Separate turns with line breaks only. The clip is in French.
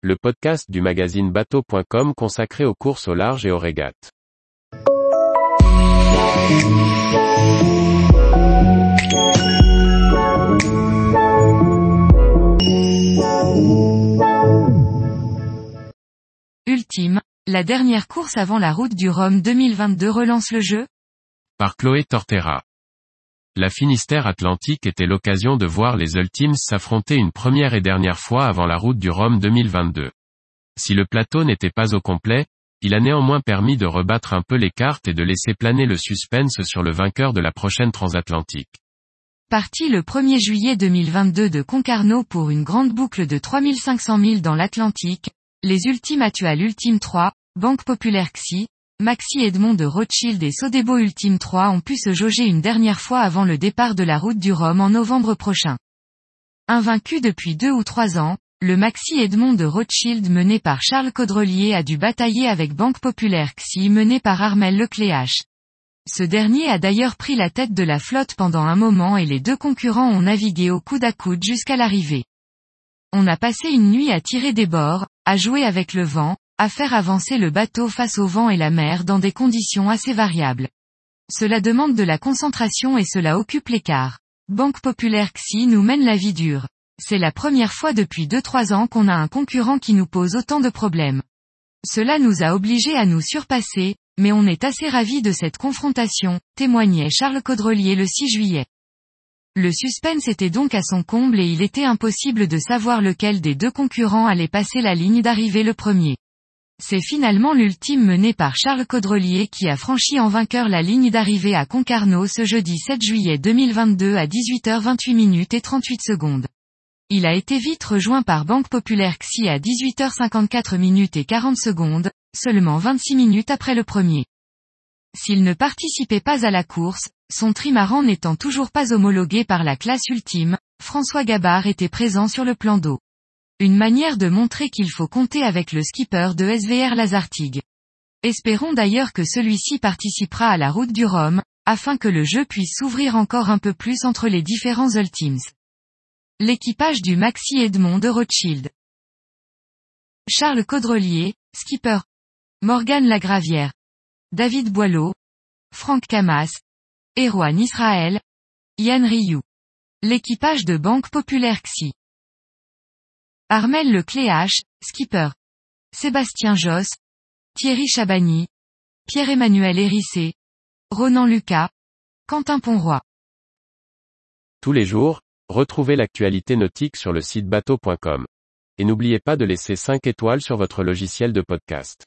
le podcast du magazine bateau.com consacré aux courses au large et aux régates.
Ultime, la dernière course avant la route du Rhum 2022 relance le jeu?
Par Chloé Tortera. La Finistère Atlantique était l'occasion de voir les Ultimes s'affronter une première et dernière fois avant la route du Rhum 2022. Si le plateau n'était pas au complet, il a néanmoins permis de rebattre un peu les cartes et de laisser planer le suspense sur le vainqueur de la prochaine transatlantique.
Parti le 1er juillet 2022 de Concarneau pour une grande boucle de 3500 milles dans l'Atlantique, les Ultimes Actual Ultime 3, Banque Populaire XI, Maxi Edmond de Rothschild et Sodebo Ultime 3 ont pu se jauger une dernière fois avant le départ de la route du Rhum en novembre prochain. Invaincu depuis deux ou trois ans, le Maxi Edmond de Rothschild mené par Charles Caudrelier a dû batailler avec Banque Populaire XI mené par Armel Lecléache. Ce dernier a d'ailleurs pris la tête de la flotte pendant un moment et les deux concurrents ont navigué au coude à coude jusqu'à l'arrivée. On a passé une nuit à tirer des bords, à jouer avec le vent, à faire avancer le bateau face au vent et la mer dans des conditions assez variables. Cela demande de la concentration et cela occupe l'écart. Banque Populaire XI nous mène la vie dure. C'est la première fois depuis 2-3 ans qu'on a un concurrent qui nous pose autant de problèmes. Cela nous a obligés à nous surpasser, mais on est assez ravis de cette confrontation, témoignait Charles Caudrelier le 6 juillet. Le suspense était donc à son comble et il était impossible de savoir lequel des deux concurrents allait passer la ligne d'arrivée le premier. C'est finalement l'ultime mené par Charles Caudrelier qui a franchi en vainqueur la ligne d'arrivée à Concarneau ce jeudi 7 juillet 2022 à 18h28 minutes et 38 secondes. Il a été vite rejoint par Banque Populaire XI à 18h54 minutes et 40 secondes, seulement 26 minutes après le premier. S'il ne participait pas à la course, son trimaran n'étant toujours pas homologué par la classe ultime, François Gabard était présent sur le plan d'eau. Une manière de montrer qu'il faut compter avec le skipper de SVR Lazartigue. Espérons d'ailleurs que celui-ci participera à la route du Rhum, afin que le jeu puisse s'ouvrir encore un peu plus entre les différents Ultimes. L'équipage du Maxi Edmond de Rothschild. Charles Caudrelier, skipper. Morgan Lagravière. David Boileau. Franck Camas. Erwan Israël. Yann Rioux. L'équipage de Banque Populaire XI. Armel Lecléache, skipper. Sébastien Josse. Thierry Chabagny. Pierre-Emmanuel Hérissé. Ronan Lucas. Quentin Ponroy.
Tous les jours, retrouvez l'actualité nautique sur le site bateau.com. Et n'oubliez pas de laisser 5 étoiles sur votre logiciel de podcast.